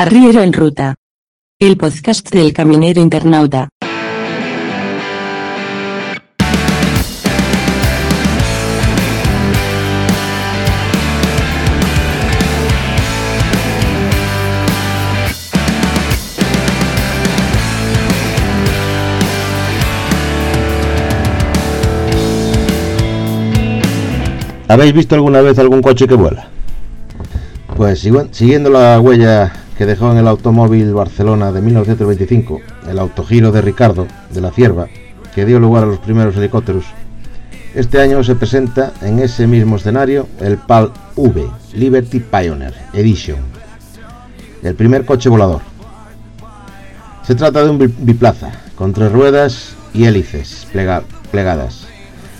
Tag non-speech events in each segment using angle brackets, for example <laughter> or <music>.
Arriero en Ruta. El podcast del camionero internauta. ¿Habéis visto alguna vez algún coche que vuela? Pues siguiendo la huella que dejó en el automóvil Barcelona de 1925, el autogiro de Ricardo de la Cierva, que dio lugar a los primeros helicópteros, este año se presenta en ese mismo escenario el PAL V, Liberty Pioneer Edition, el primer coche volador. Se trata de un biplaza, con tres ruedas y hélices plegadas,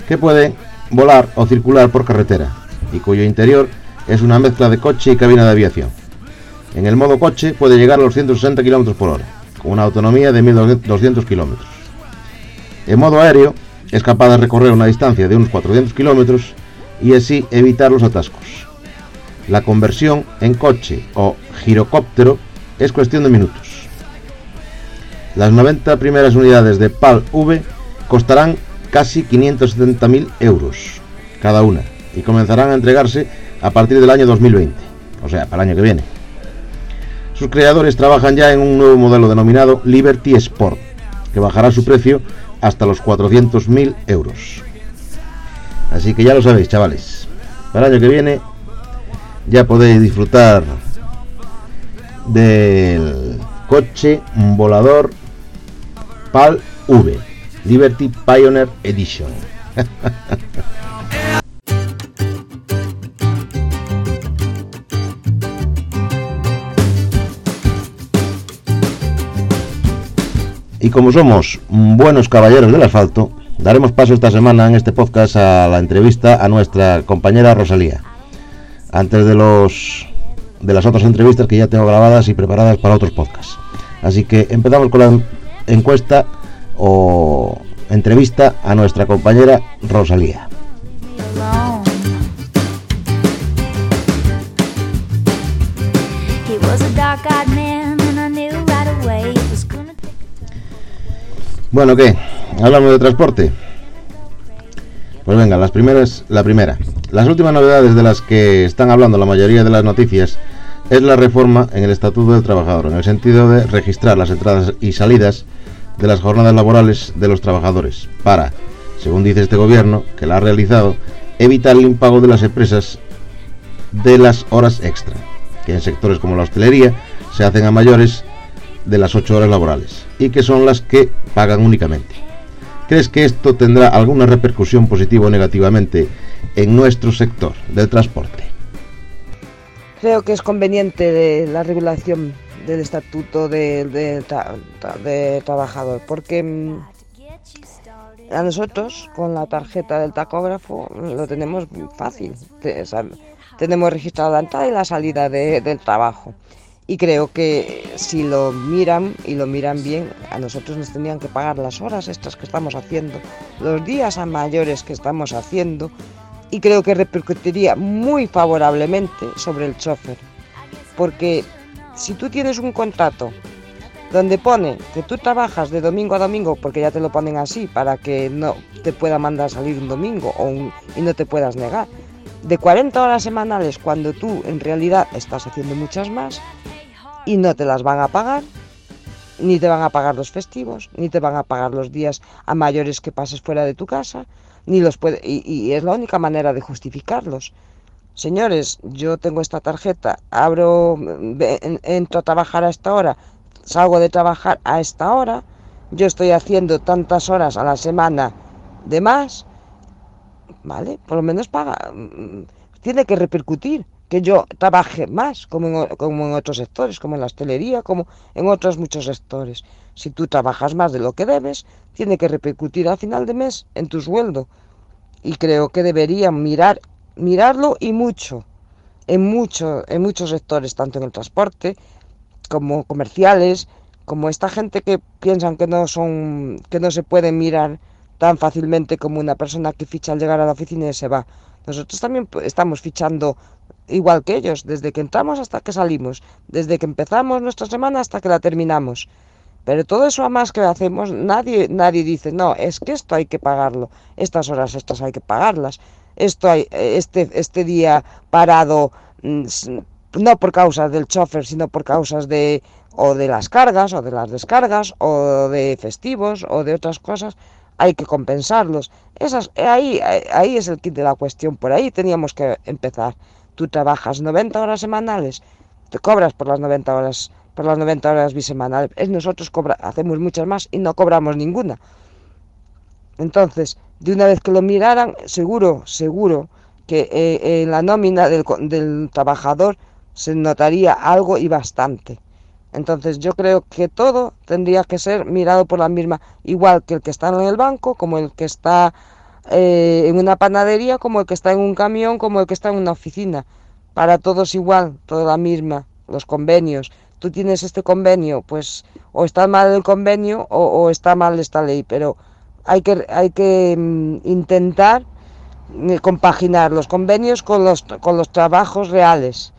que puede volar o circular por carretera, y cuyo interior es una mezcla de coche y cabina de aviación. En el modo coche puede llegar a los 160 km por hora, con una autonomía de 1200 km. En modo aéreo es capaz de recorrer una distancia de unos 400 km y así evitar los atascos. La conversión en coche o girocóptero es cuestión de minutos. Las 90 primeras unidades de PAL V costarán casi 570.000 euros cada una y comenzarán a entregarse a partir del año 2020, o sea, para el año que viene. Sus creadores trabajan ya en un nuevo modelo denominado Liberty Sport, que bajará su precio hasta los 400.000 euros. Así que ya lo sabéis, chavales. Para el año que viene ya podéis disfrutar del coche volador PAL V. Liberty Pioneer Edition. <laughs> y como somos buenos caballeros del asfalto, daremos paso esta semana en este podcast a la entrevista a nuestra compañera Rosalía. Antes de los de las otras entrevistas que ya tengo grabadas y preparadas para otros podcasts. Así que empezamos con la encuesta o entrevista a nuestra compañera Rosalía. Bueno, ¿qué? Hablamos de transporte. Pues venga, las primeras, la primera. Las últimas novedades de las que están hablando la mayoría de las noticias es la reforma en el Estatuto del Trabajador, en el sentido de registrar las entradas y salidas de las jornadas laborales de los trabajadores para, según dice este gobierno, que la ha realizado, evitar el impago de las empresas de las horas extra, que en sectores como la hostelería se hacen a mayores de las 8 horas laborales y que son las que pagan únicamente. ¿Crees que esto tendrá alguna repercusión positiva o negativamente en nuestro sector del transporte? Creo que es conveniente la regulación del estatuto de, trabajador, porque mm, a nosotros con la tarjeta del tacógrafo lo tenemos fácil. tenemos registrada la entrada y la salida del trabajo. Y creo que si lo miran y lo miran bien, a nosotros nos tendrían que pagar las horas estas que estamos haciendo, los días a mayores que estamos haciendo, y creo que repercutiría muy favorablemente sobre el chofer. Porque si tú tienes un contrato donde pone que tú trabajas de domingo a domingo, porque ya te lo ponen así, para que no te pueda mandar salir un domingo o y no te puedas negar, de 40 horas semanales cuando tú en realidad estás haciendo muchas más y no te las van a pagar, ni te van a pagar los festivos, ni te van a pagar los días a mayores que pases fuera de tu casa, ni los puede, y es la única manera de justificarlos señores, yo tengo esta tarjeta, abro, entro a trabajar a esta hora, salgo de trabajar a esta hora, yo estoy haciendo tantas horas a la semana de más, ¿vale? Por lo menos paga, mm, tiene que repercutir que yo trabaje más, como en, como en otros sectores, como en la hostelería, como en otros muchos sectores. Si tú trabajas más de lo que debes, tiene que repercutir a final de mes en tu sueldo. Y creo que deberían mirar mirarlo y mucho, en, mucho, en muchos sectores, tanto en el transporte como comerciales, como esta gente que piensan que no son, que no se pueden mirar tan fácilmente como una persona que ficha al llegar a la oficina y se va. Nosotros también estamos fichando igual que ellos, desde que entramos hasta que salimos, desde que empezamos nuestra semana hasta que la terminamos. Pero todo eso a más que hacemos, nadie, nadie dice, no, es que esto hay que pagarlo, estas horas estas hay que pagarlas, esto hay, este, este día parado, mm, no por causas del chofer, sino por causas de o de las cargas, o de las descargas, o de festivos, o de otras cosas, hay que compensarlos. Esas, ahí, ahí es el kit de la cuestión, por ahí teníamos que empezar. Tú trabajas 90 horas semanales, te cobras por las 90 horas, por las 90 horas bisemanales. Es nosotros cobra, hacemos muchas más y no cobramos ninguna. Entonces, de una vez que lo miraran, seguro, seguro que eh, en la nómina del, del trabajador se notaría algo y bastante. Entonces yo creo que todo tendría que ser mirado por la misma, igual que el que está en el banco, como el que está eh, en una panadería, como el que está en un camión, como el que está en una oficina. Para todos igual, toda la misma, los convenios. Tú tienes este convenio, pues o está mal el convenio o, está mal esta ley, pero hay que, hay que mm, intentar eh, compaginar los convenios con los, con los trabajos reales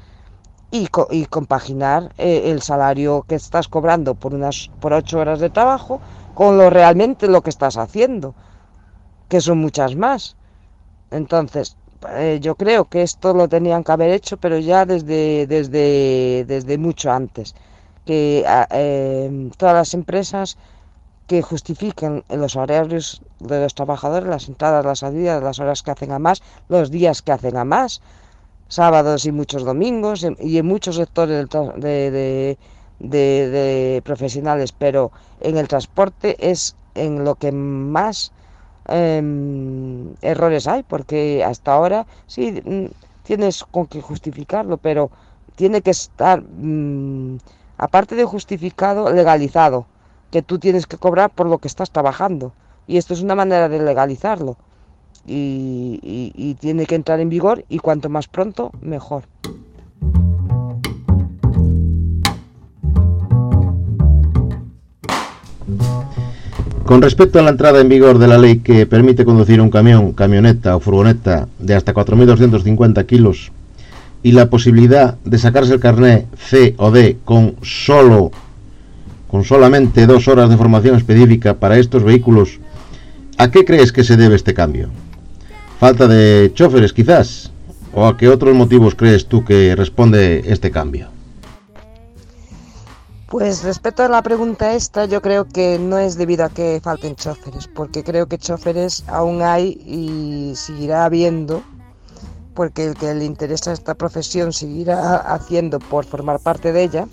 y, y compaginar eh, el salario que estás cobrando por unas por ocho horas de trabajo con lo realmente lo que estás haciendo, que son muchas más. Entonces, eh, yo creo que esto lo tenían que haber hecho, pero ya desde, desde, desde mucho antes. Que eh, todas las empresas que justifiquen los horarios de los trabajadores, las entradas, las salidas, las horas que hacen a más, los días que hacen a más, sábados y muchos domingos y en muchos sectores de, de, profesionales, pero en el transporte es en lo que más em, errores hay, porque hasta ahora sí mm, tienes con que justificarlo, pero tiene que estar, mm, aparte de justificado, legalizado, que tú tienes que cobrar por lo que estás trabajando. Y esto es una manera de legalizarlo y, tiene que entrar en vigor y cuanto más pronto, mejor. Con respecto a la entrada en vigor de la ley que permite conducir un camión, camioneta o furgoneta de hasta 4.250 kilos y la posibilidad de sacarse el carné C o D con solo con solamente dos horas de formación específica para estos vehículos, ¿a qué crees que se debe este cambio? falta de choferes quizás? ¿O a qué otros motivos crees tú que responde este cambio? Pues respecto a la pregunta esta, yo creo que no es debido a que falten choferes, porque creo que choferes aún hay y seguirá habiendo, porque el que le interesa esta profesión seguirá haciendo por formar parte de ella,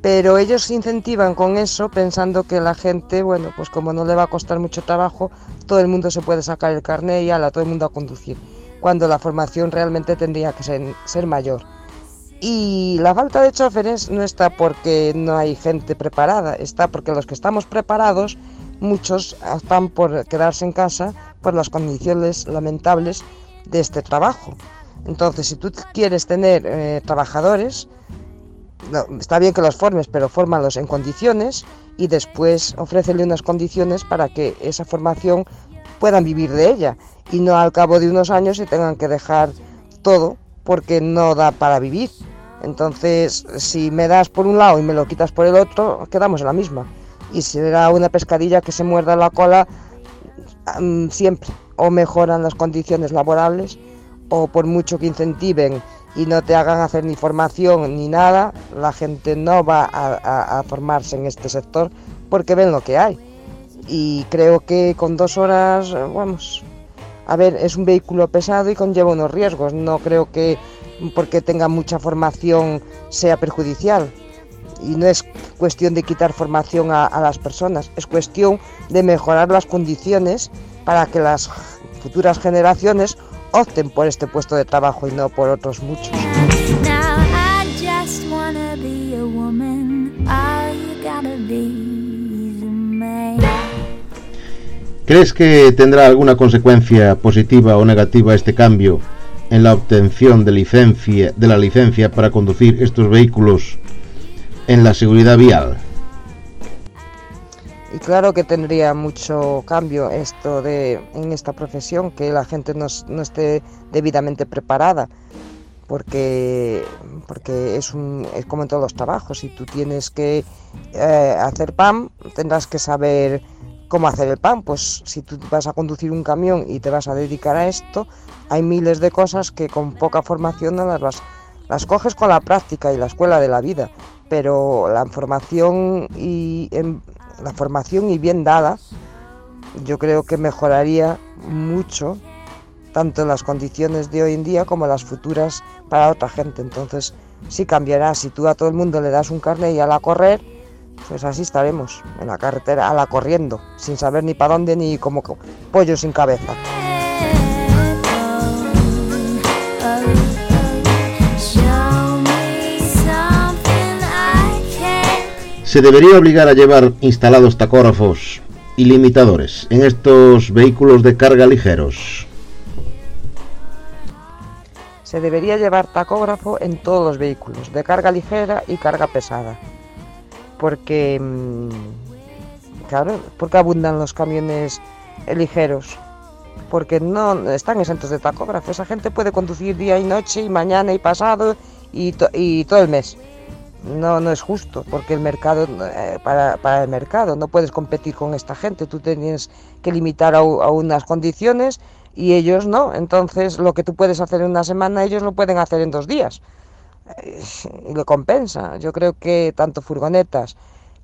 pero ellos incentivan con eso pensando que la gente, bueno, pues como no le va a costar mucho trabajo, todo el mundo se puede sacar el carnet y ala, todo el mundo a conducir, cuando la formación realmente tendría que ser, mayor. Y la falta de choferes no está porque no hay gente preparada, está porque los que estamos preparados, muchos están por quedarse en casa por las condiciones lamentables de este trabajo. Entonces, si tú quieres tener eh, trabajadores, está bien que los formes, pero fórmalos en condiciones y después ofrécele unas condiciones para que esa formación puedan vivir de ella y no al cabo de unos años se tengan que dejar todo porque no da para vivir. Entonces, si me das por un lado y me lo quitas por el otro, quedamos en la misma. Y si era una pescadilla que se muerda la cola, mm, siempre o mejoran las condiciones laborables o por mucho que incentiven y no te hagan hacer ni formación ni nada, la gente no va a, formarse en este sector porque ven lo que hay. Y creo que con dos horas, vamos, a ver, es un vehículo pesado y conlleva unos riesgos. No creo que porque tenga mucha formación sea perjudicial. Y no es cuestión de quitar formación a, a las personas, es cuestión de mejorar las condiciones para que las futuras generaciones opten por este puesto de trabajo y no por otros muchos. ¿Crees que tendrá alguna consecuencia positiva o negativa este cambio en la obtención de licencia de la licencia para conducir estos vehículos en la seguridad vial? Y claro que tendría mucho cambio esto de en esta profesión, que la gente no, esté debidamente preparada, porque, porque es, un, es como en todos los trabajos, si tú tienes que eh, hacer pan, tendrás que saber cómo hacer el pan, pues si tú vas a conducir un camión y te vas a dedicar a esto, hay miles de cosas que con poca formación no las las coges con la práctica y la escuela de la vida, pero la formación y la formación y bien dada, yo creo que mejoraría mucho tanto las condiciones de hoy en día como las futuras para otra gente. Entonces sí cambiará. Si tú a todo el mundo le das un carnet y a la correr, pues así estaremos en la carretera, a la corriendo, sin saber ni para dónde ni como pollo sin cabeza. Se debería obligar a llevar instalados tacógrafos y limitadores en estos vehículos de carga ligeros se debería llevar tacógrafo en todos los vehículos, de carga ligera y carga pesada. Porque, mm, claro, porque abundan los camiones ligeros. Porque no están exentos de tacógrafo. Esa gente puede conducir día y noche y mañana y pasado y, todo el mes. No, no es justo, porque el mercado, eh, para, el mercado, no puedes competir con esta gente. Tú tienes que limitar a unas condiciones y ellos no. Entonces lo que tú puedes hacer en una semana, ellos lo pueden hacer en dos días. Y <laughs> lo compensa. Yo creo que tanto furgonetas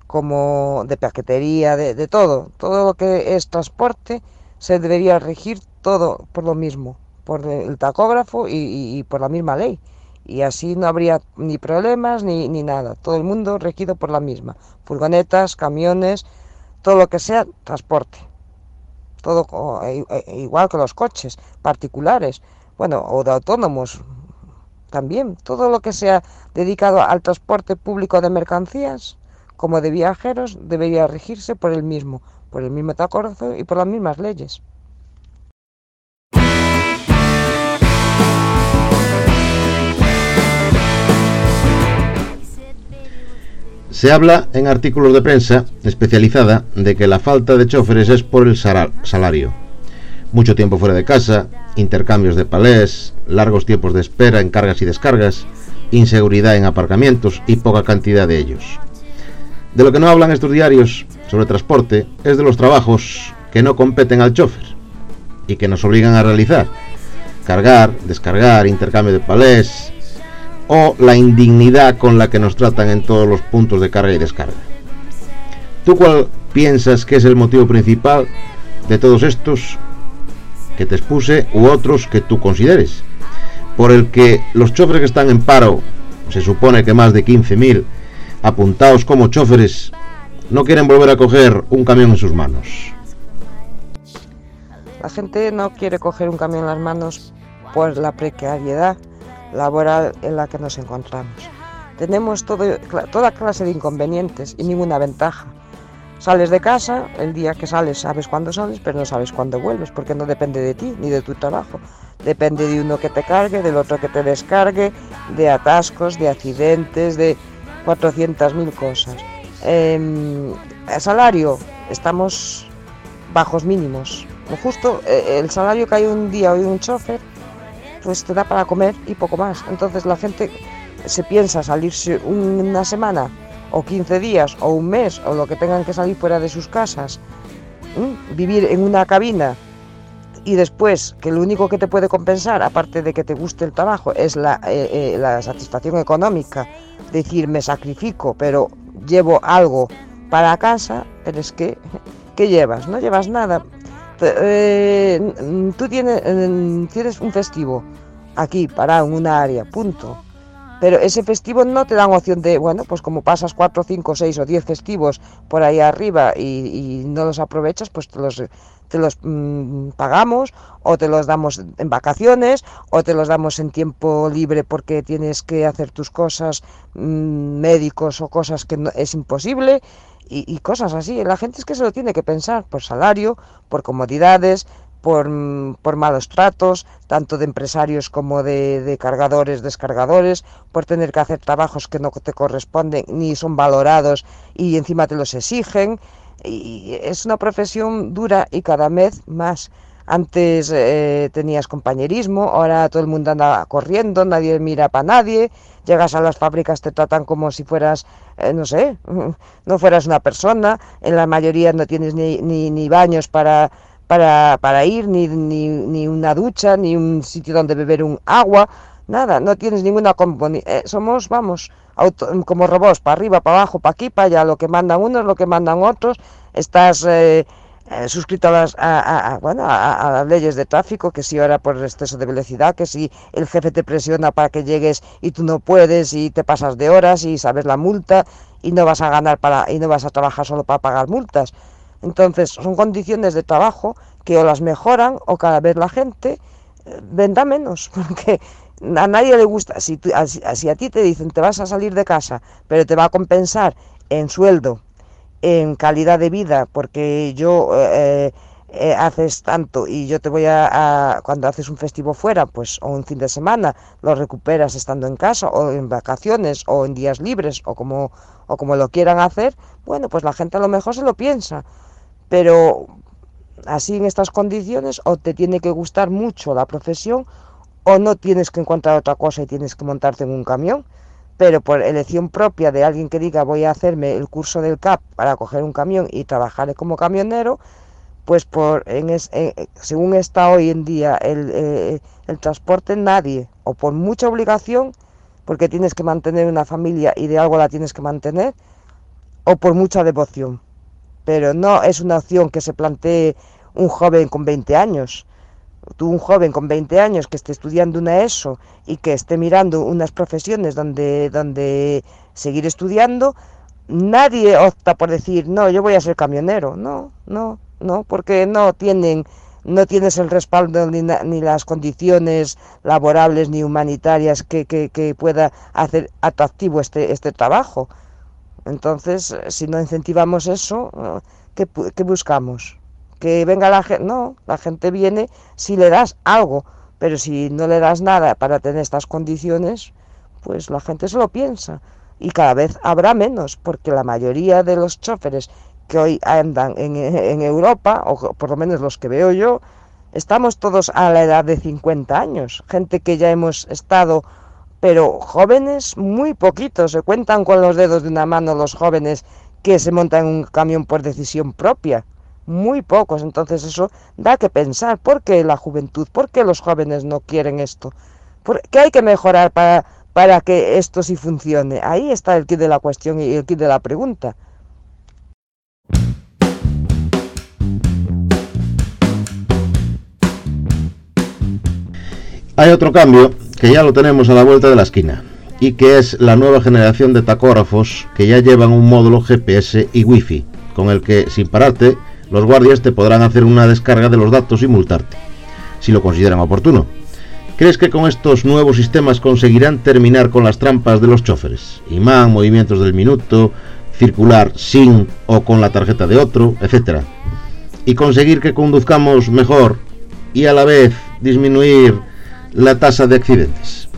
como de paquetería, de, todo, todo lo que es transporte, se debería regir todo por lo mismo, por el tacógrafo y, por la misma ley. Y así no habría ni problemas ni, ni nada. Todo el mundo regido por la misma. Furgonetas, camiones, todo lo que sea transporte todo e, e, igual que los coches particulares, bueno, o de autónomos también, todo lo que sea dedicado al transporte público de mercancías como de viajeros debería regirse por el mismo, por el mismo tacógrafo y por las mismas leyes. Se habla en artículos de prensa especializada de que la falta de choferes es por el salario. Mucho tiempo fuera de casa, intercambios de palés, largos tiempos de espera en cargas y descargas, inseguridad en aparcamientos y poca cantidad de ellos. De lo que no hablan estos diarios sobre transporte es de los trabajos que no competen al chofer y que nos obligan a realizar. Cargar, descargar, intercambio de palés, o la indignidad con la que nos tratan en todos los puntos de carga y descarga. ¿Tú cuál piensas que es el motivo principal de todos estos que te expuse u otros que tú consideres? Por el que los choferes que están en paro, se supone que más de 15.000 apuntados como choferes, no quieren volver a coger un camión en sus manos. La gente no quiere coger un camión en las manos por la precariedad laboral en la que nos encontramos. Tenemos todo, toda clase de inconvenientes y ninguna ventaja. Sales de casa, el día que sales sabes cuándo sales, pero no sabes cuándo vuelves, porque no depende de ti ni de tu trabajo. Depende de uno que te cargue, del otro que te descargue, de atascos, de accidentes, de 400.000 cosas. Eh, salario, estamos bajos mínimos. Justo eh, el salario que hay un día hoy un chofer pues te da para comer y poco más. Entonces la gente se piensa salirse una semana o 15 días o un mes o lo que tengan que salir fuera de sus casas, vivir en una cabina y después que lo único que te puede compensar, aparte de que te guste el trabajo, es la, eh, eh, la satisfacción económica, decir me sacrifico, pero llevo algo para casa, pero es que, ¿qué llevas? No llevas nada. Eh, tú tienes, tienes un festivo aquí, parado en una área, punto. Pero ese festivo no te dan opción de, bueno, pues como pasas 4, 5, 6 o 10 festivos por ahí arriba y, no los aprovechas, pues te los, te los mm, pagamos o te los damos en vacaciones o te los damos en tiempo libre porque tienes que hacer tus cosas mm, médicos o cosas que no, es imposible y, cosas así. La gente es que se lo tiene que pensar por salario, por comodidades, por, por, malos tratos, tanto de empresarios como de, de, cargadores, descargadores, por tener que hacer trabajos que no te corresponden ni son valorados y encima te los exigen. Y es una profesión dura y cada vez más. Antes eh, tenías compañerismo, ahora todo el mundo anda corriendo, nadie mira para nadie, llegas a las fábricas, te tratan como si fueras, eh, no sé, <laughs> no fueras una persona, en la mayoría no tienes ni, ni, ni baños para, para, para ir, ni, ni, ni, una ducha, ni un sitio donde beber un agua, nada, no tienes ninguna... Eh, somos, vamos, como robots, para arriba, para abajo, para aquí, para allá, lo que mandan unos, lo que mandan otros, estás... Eh, eh, suscrito a las, a, bueno, a, las leyes de tráfico, que si ahora por exceso de velocidad, que si el jefe te presiona para que llegues y tú no puedes y te pasas de horas y sabes la multa y no vas a ganar para y no vas a trabajar solo para pagar multas. Entonces, son condiciones de trabajo que o las mejoran o cada vez la gente eh, venda menos, <laughs> porque a nadie le gusta, si, si a ti te dicen te vas a salir de casa, pero te va a compensar en sueldo, en calidad de vida, porque yo eh, eh, haces tanto y yo te voy a, cuando haces un festivo fuera, pues o un fin de semana, lo recuperas estando en casa o en vacaciones o en días libres o como o como lo quieran hacer, bueno, pues la gente a lo mejor se lo piensa, pero así en estas condiciones o te tiene que gustar mucho la profesión o no tienes que encontrar otra cosa y tienes que montarte en un camión pero por elección propia de alguien que diga voy a hacerme el curso del CAP para coger un camión y trabajar como camionero, pues por en según está hoy en día eh, el transporte, nadie, o por mucha obligación, porque tienes que mantener una familia y de algo la tienes que mantener, o por mucha devoción. Pero no es una opción que se plantee un joven con 20 años tú un joven con 20 años que esté estudiando una ESO y que esté mirando unas profesiones donde, donde seguir estudiando, nadie opta por decir, no, yo voy a ser camionero. No, no, no, porque no tienen no tienes el respaldo ni, ni las condiciones laborables ni humanitarias que, que, que, pueda hacer atractivo este, este trabajo. Entonces, si no incentivamos eso, ¿qué, qué buscamos? que venga la gente, no, la gente viene si le das algo, pero si no le das nada para tener estas condiciones, pues la gente se lo piensa y cada vez habrá menos, porque la mayoría de los choferes que hoy andan en, en Europa, o por lo menos los que veo yo, estamos todos a la edad de 50 años, gente que ya hemos estado, pero jóvenes muy poquitos, se cuentan con los dedos de una mano los jóvenes que se montan en un camión por decisión propia muy pocos. Entonces eso da que pensar. ¿Por qué la juventud? ¿Por qué los jóvenes no quieren esto? ¿Por ¿Qué hay que mejorar para, para que esto sí funcione? Ahí está el kit de la cuestión y el kit de la pregunta. Hay otro cambio que ya lo tenemos a la vuelta de la esquina y que es la nueva generación de tacógrafos que ya llevan un módulo GPS y Wi-Fi con el que sin pararte los guardias te podrán hacer una descarga de los datos y multarte, si lo consideran oportuno. ¿Crees que con estos nuevos sistemas conseguirán terminar con las trampas de los choferes? Imán, movimientos del minuto, circular sin o con la tarjeta de otro, etcétera. Y conseguir que conduzcamos mejor y a la vez disminuir la tasa de accidentes.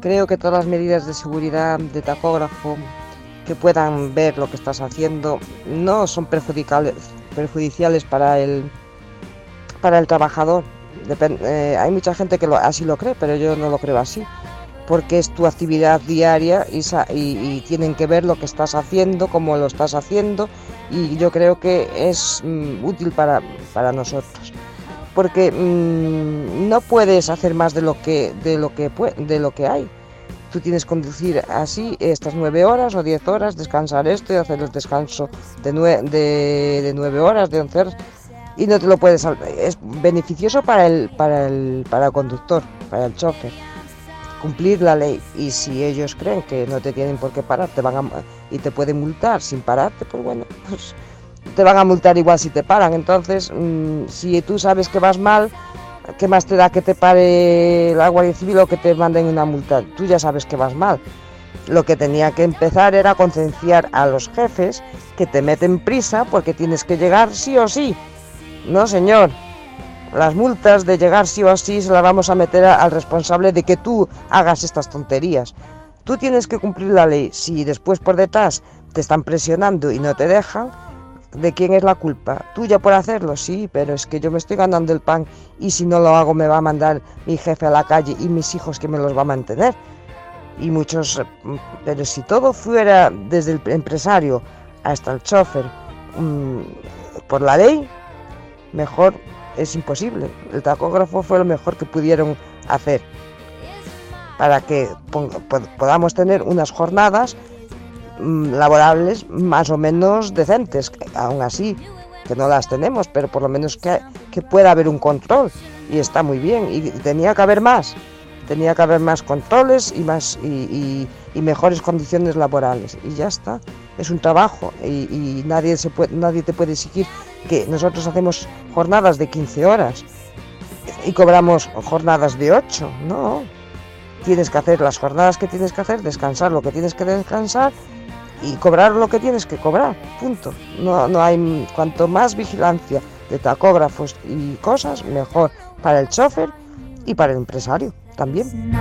Creo que todas las medidas de seguridad de tacógrafo que puedan ver lo que estás haciendo no son perjudiciales, para el, para el trabajador. Eh, hay mucha gente que así lo cree, pero yo no lo creo así, porque es tu actividad diaria y, y, tienen que ver lo que estás haciendo, cómo lo estás haciendo, y yo creo que es mm, útil para, para nosotros. Porque mm, no puedes hacer más de lo que, de lo que, de lo que hay tú tienes que conducir así estas nueve horas o diez horas, descansar esto y hacer el descanso de, de, nueve horas, de once horas, y no te lo puedes... Es beneficioso para el, para el, para el conductor, para el chofer, cumplir la ley. Y si ellos creen que no te tienen por qué parar te van y te pueden multar sin pararte, pues bueno, pues te van a multar igual si te paran. Entonces, mm, si tú sabes que vas mal, ¿qué más te da que te pare la Guardia Civil o que te manden una multa? Tú ya sabes que vas mal. Lo que tenía que empezar era concienciar a los jefes que te meten prisa porque tienes que llegar sí o sí. No, señor. Las multas de llegar sí o sí se las vamos a meter al responsable de que tú hagas estas tonterías. Tú tienes que cumplir la ley. Si después por detrás te están presionando y no te dejan, ¿De quién es la culpa? ¿Tuya por hacerlo? Sí, pero es que yo me estoy ganando el pan y si no lo hago me va a mandar mi jefe a la calle y mis hijos que me los va a mantener. Y muchos, pero si todo fuera desde el empresario hasta el chofer mm, por la ley, mejor es imposible. El tacógrafo fue lo mejor que pudieron hacer para que podamos tener unas jornadas Mm, laborables más o menos decentes, aún así, que no las tenemos, pero por lo menos que, que pueda haber un control y está muy bien y tenía que haber más, tenía que haber más controles y más y, mejores condiciones laborales y ya está, es un trabajo y, nadie se puede, nadie te puede exigir que nosotros hacemos jornadas de 15 horas y cobramos jornadas de 8, no. Tienes que hacer las jornadas que tienes que hacer, descansar lo que tienes que descansar y cobrar lo que tienes que cobrar, punto. No, no hay cuanto más vigilancia de tacógrafos y cosas, mejor para el chofer y para el empresario también.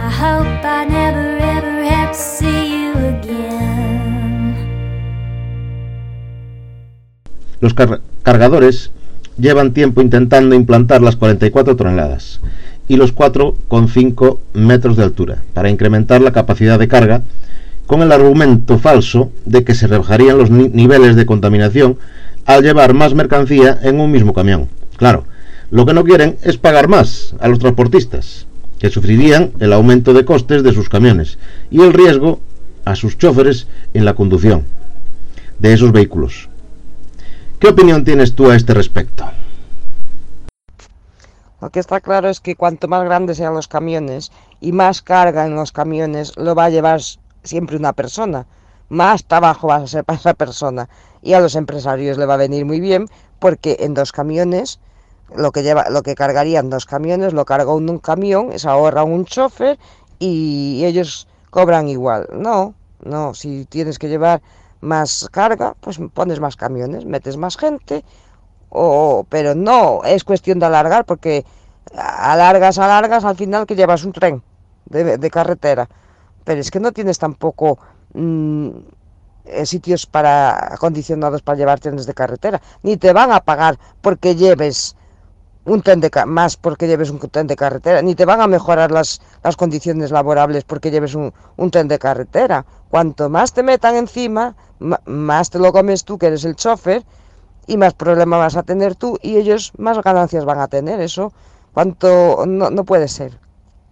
Los cargadores llevan tiempo intentando implantar las 44 toneladas y los 4,5 metros de altura para incrementar la capacidad de carga con el argumento falso de que se rebajarían los niveles de contaminación al llevar más mercancía en un mismo camión. Claro, lo que no quieren es pagar más a los transportistas, que sufrirían el aumento de costes de sus camiones y el riesgo a sus choferes en la conducción de esos vehículos. ¿Qué opinión tienes tú a este respecto? Lo que está claro es que cuanto más grandes sean los camiones y más carga en los camiones lo va a llevar siempre una persona. Más trabajo va a ser para esa persona. Y a los empresarios le va a venir muy bien porque en dos camiones, lo que, lleva, lo que cargarían dos camiones, lo carga un, camión, se ahorra un chofer y ellos cobran igual. No, no, si tienes que llevar más carga, pues pones más camiones, metes más gente, o, pero no, es cuestión de alargar porque alargas, alargas, al final que llevas un tren de carretera es que no tienes tampoco mm, eh, sitios para acondicionados para llevar trenes de carretera, ni te van a pagar porque lleves un tren de más porque lleves un tren de carretera, ni te van a mejorar las, las condiciones laborables porque lleves un, un, tren de carretera. Cuanto más te metan encima, más te lo comes tú, que eres el chofer, y más problemas vas a tener tú, y ellos más ganancias van a tener. Eso, cuanto no, no puede ser.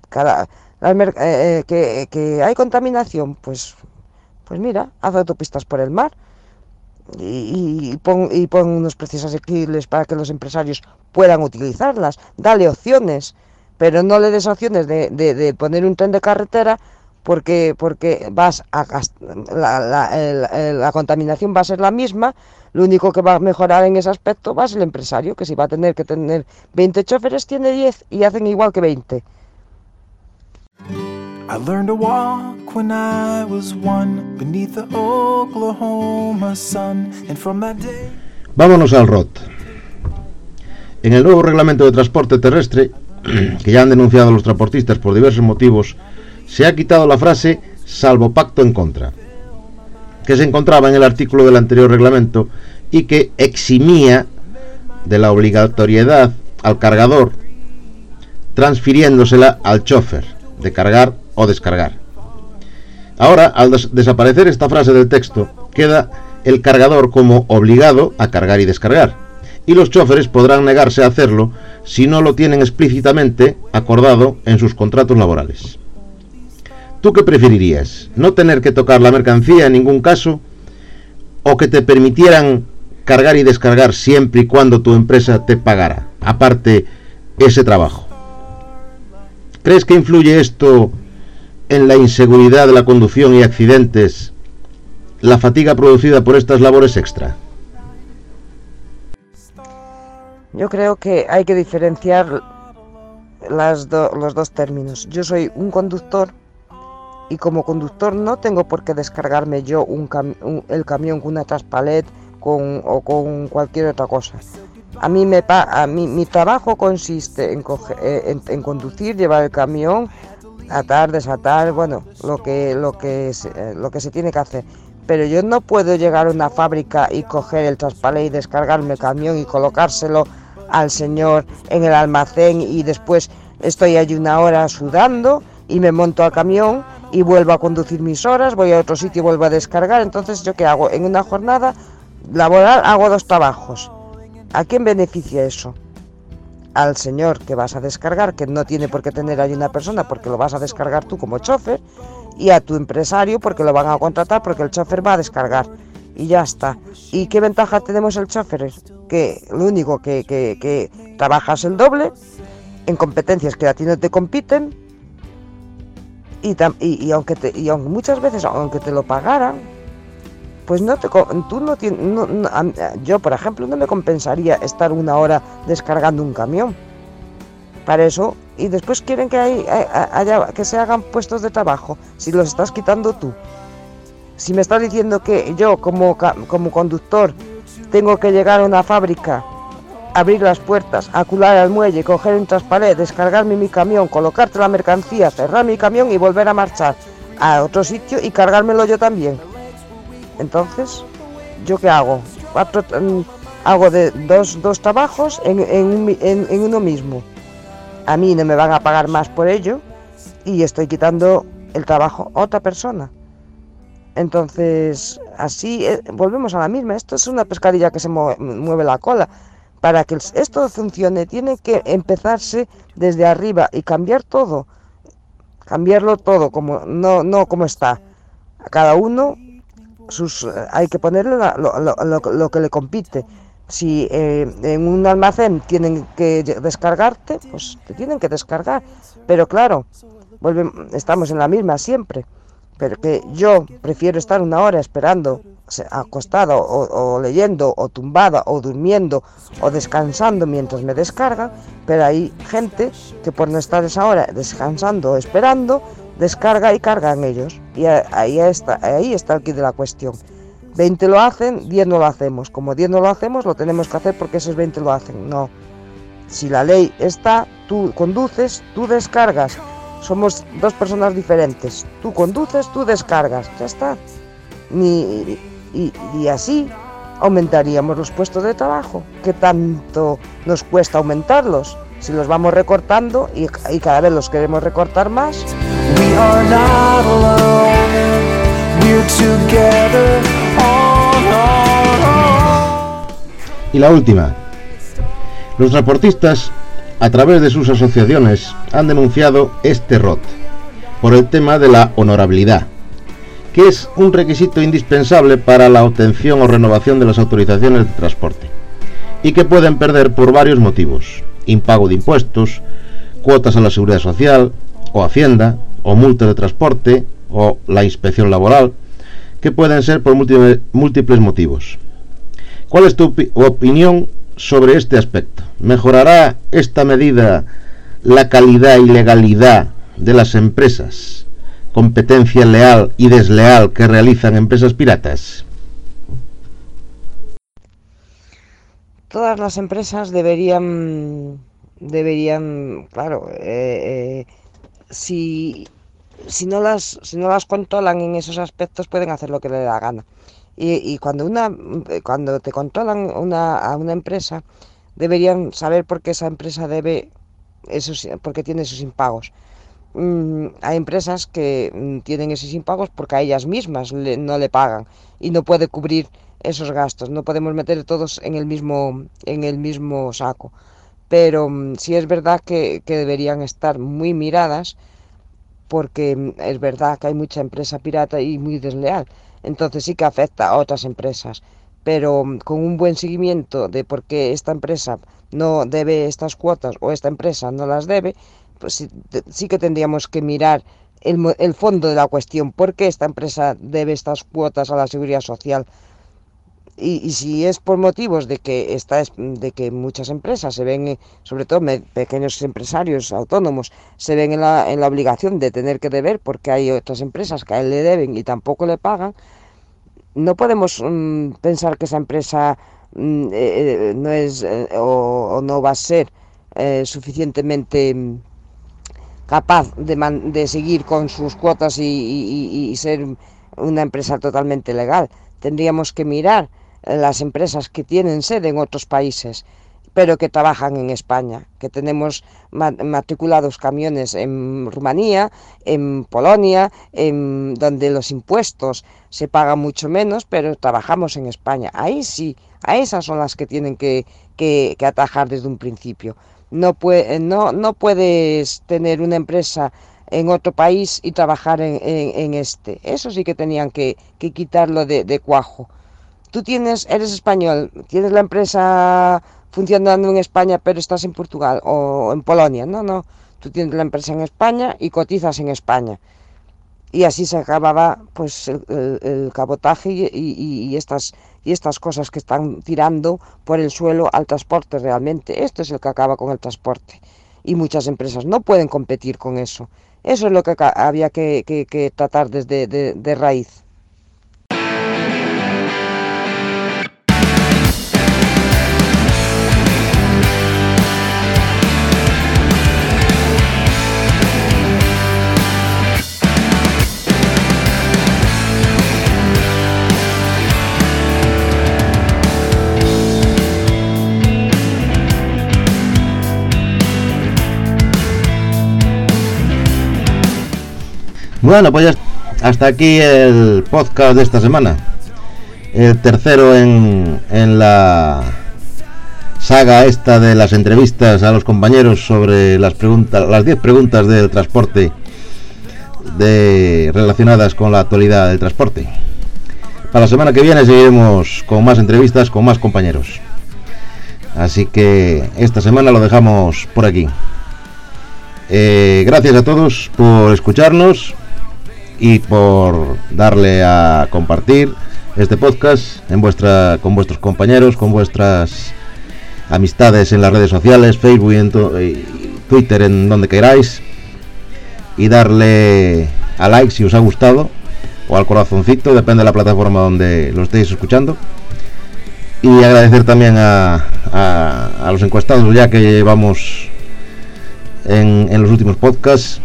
Cada, eh, eh, que, que, hay contaminación, pues, pues mira, haz autopistas por el mar y, y, pon, y pon unos precios asequibles para que los empresarios puedan utilizarlas. Dale opciones, pero no le des opciones de, de, de poner un tren de carretera porque, porque vas a la, la, la, contaminación va a ser la misma, lo único que va a mejorar en ese aspecto va a ser el empresario, que si va a tener que tener 20 choferes, tiene 10 y hacen igual que 20. I learned to walk when I was one beneath the Oklahoma sun, and from that day. Vámonos al ROT. En el nuevo reglamento de transporte terrestre, <clears throat> que ya han denunciado los transportistas por diversos motivos, se ha quitado la frase salvo pacto en contra, que se encontraba en el artículo del anterior reglamento y que eximía de la obligatoriedad al cargador transfiriéndosela al chofer de cargar o descargar. Ahora, al des desaparecer esta frase del texto, queda el cargador como obligado a cargar y descargar, y los choferes podrán negarse a hacerlo si no lo tienen explícitamente acordado en sus contratos laborales. ¿Tú qué preferirías? ¿No tener que tocar la mercancía en ningún caso? ¿O que te permitieran cargar y descargar siempre y cuando tu empresa te pagara, aparte ese trabajo? ¿Crees que influye esto en la inseguridad de la conducción y accidentes la fatiga producida por estas labores extra? Yo creo que hay que diferenciar las los dos términos. Yo soy un conductor y como conductor no tengo por qué descargarme yo un el camión con una traspalet con, o con cualquier otra cosa. A mí, me, a mí mi trabajo consiste en, eh, en, en conducir, llevar el camión, atar, desatar, bueno, lo que, lo que, se, eh, lo que se tiene que hacer. Pero yo no puedo llegar a una fábrica y coger el traspalé y descargarme el camión y colocárselo al señor en el almacén y después estoy allí una hora sudando y me monto al camión y vuelvo a conducir mis horas, voy a otro sitio y vuelvo a descargar. Entonces, ¿yo qué hago? En una jornada laboral hago dos trabajos. ¿A quién beneficia eso? Al señor que vas a descargar, que no tiene por qué tener ahí una persona porque lo vas a descargar tú como chofer, y a tu empresario porque lo van a contratar porque el chofer va a descargar. Y ya está. ¿Y qué ventaja tenemos el chofer? Que lo único que, que, que trabajas el doble en competencias que a ti no te compiten y, y, aunque te, y aunque muchas veces aunque te lo pagaran pues no te tú no tienes yo por ejemplo no me compensaría estar una hora descargando un camión para eso y después quieren que hay, haya, que se hagan puestos de trabajo si los estás quitando tú si me estás diciendo que yo como como conductor tengo que llegar a una fábrica abrir las puertas, acular al muelle, coger un traspalet, descargarme mi camión, colocarte la mercancía, cerrar mi camión y volver a marchar a otro sitio y cargármelo yo también. Entonces, ¿yo qué hago? Cuatro, mm, hago de dos, dos trabajos en, en uno mismo. A mí no me van a pagar más por ello y estoy quitando el trabajo a otra persona. Entonces, así eh, volvemos a la misma. Esto es una pescadilla que se mueve la cola para que esto funcione tiene que empezarse desde arriba y cambiar todo, cambiarlo todo, como no, no como está. A cada uno sus, hay que ponerle lo, que le compite. Si eh, en un almacén tienen que descargarte, pues te tienen que descargar. Pero claro, estamos en la misma siempre. Pero que yo prefiero estar una hora esperando acostado o, leyendo o tumbada o durmiendo o descansando mientras me descargan, pero hay gente que por no estar esa hora descansando o esperando, descarga y cargan ellos. Y ahí está, ahí está el kit de la cuestión. 20 lo hacen, 10 no lo hacemos. Como 10 no lo hacemos, lo tenemos que hacer porque esos 20 lo hacen. No. Si la ley está, tú conduces, tú descargas. Somos dos personas diferentes. Tú conduces, tú descargas. Ya está. Ni, y, así aumentaríamos los puestos de trabajo, que tanto nos cuesta aumentarlos si los vamos recortando y, cada vez los queremos recortar más. Y la última. Los transportistas, a través de sus asociaciones, han denunciado este ROT por el tema de la honorabilidad que es un requisito indispensable para la obtención o renovación de las autorizaciones de transporte, y que pueden perder por varios motivos, impago de impuestos, cuotas a la seguridad social, o hacienda, o multas de transporte, o la inspección laboral, que pueden ser por múltiples motivos. ¿Cuál es tu opinión sobre este aspecto? ¿Mejorará esta medida la calidad y legalidad de las empresas competencia leal y desleal que realizan empresas piratas? Todas las empresas deberían, deberían, claro, eh, eh, si, si, no las, si no las controlan en esos aspectos pueden hacer lo que les da gana. Y, y, cuando, una, cuando te controlan una, a una empresa, deberían saber por qué esa empresa debe esos, porque tiene esos impagos. Mm, hay empresas que mm, tienen esos impagos porque a ellas mismas no le pagan y no puede cubrir esos gastos. No podemos meter todos en el mismo, en el mismo saco. Pero mm, sí es verdad que, que deberían estar muy miradas porque es verdad que hay mucha empresa pirata y muy desleal. Entonces sí que afecta a otras empresas. Pero con un buen seguimiento de por qué esta empresa no debe estas cuotas o esta empresa no las debe, pues sí, que tendríamos que mirar el, fondo de la cuestión, por qué esta empresa debe estas cuotas a la seguridad social. Y, si es por motivos de que, esta, de que muchas empresas se ven, sobre todo pequeños empresarios autónomos, se ven en la, en la obligación de tener que deber porque hay otras empresas que a él le deben y tampoco le pagan, no podemos mm, pensar que esa empresa mm, eh, eh, no es eh, o, no va a ser suficientemente capaz de, de seguir con sus cuotas y, y ser una empresa totalmente legal. Tendríamos que mirar las empresas que tienen sede en otros países pero que trabajan en España, que tenemos matriculados camiones en Rumanía, en Polonia, en donde los impuestos se pagan mucho menos, pero trabajamos en España. Ahí sí, a esas son las que tienen que, que, atajar desde un principio. No, puede, no, no puedes tener una empresa en otro país y trabajar en, este. Eso sí que tenían que, quitarlo de, de cuajo. Tú tienes, eres español, tienes la empresa funcionando en España, pero estás en Portugal o en Polonia. No, no. Tú tienes la empresa en España y cotizas en España. Y así se acababa pues el, cabotaje y, estas, y estas cosas que están tirando por el suelo al transporte realmente. Esto es el que acaba con el transporte. Y muchas empresas no pueden competir con eso. Eso es lo que había que, tratar desde de raíz. Bueno, pues hasta aquí el podcast de esta semana. El tercero en, en la saga esta de las entrevistas a los compañeros sobre las preguntas, las 10 preguntas del transporte de, relacionadas con la actualidad del transporte. Para la semana que viene seguiremos con más entrevistas con más compañeros. Así que esta semana lo dejamos por aquí. Eh, gracias a todos por escucharnos y por darle a compartir este podcast en vuestra, con vuestros compañeros, con vuestras amistades en las redes sociales, Facebook y, Twitter, en donde queráis. Y darle a like si os ha gustado, o al corazoncito, depende de la plataforma donde lo estéis escuchando. Y agradecer también a, a, los encuestados, ya que llevamos en, en los últimos podcasts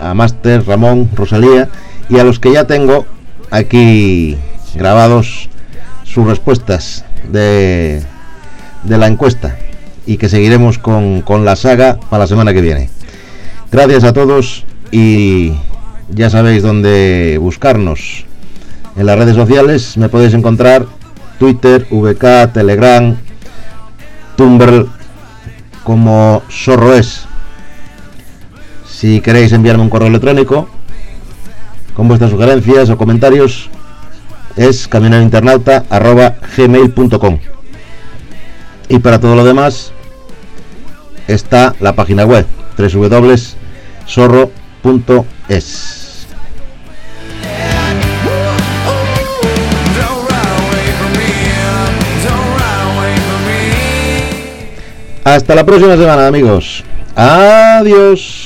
a Master, Ramón, Rosalía y a los que ya tengo aquí grabados sus respuestas de, de la encuesta y que seguiremos con, con la saga para la semana que viene. Gracias a todos y ya sabéis dónde buscarnos. En las redes sociales me podéis encontrar Twitter, VK, Telegram, Tumblr como Zorroes. Si queréis enviarme un correo electrónico con vuestras sugerencias o comentarios, es camionerointernauta.gmail.com Y para todo lo demás está la página web www.sorro.es. Hasta la próxima semana amigos. Adiós.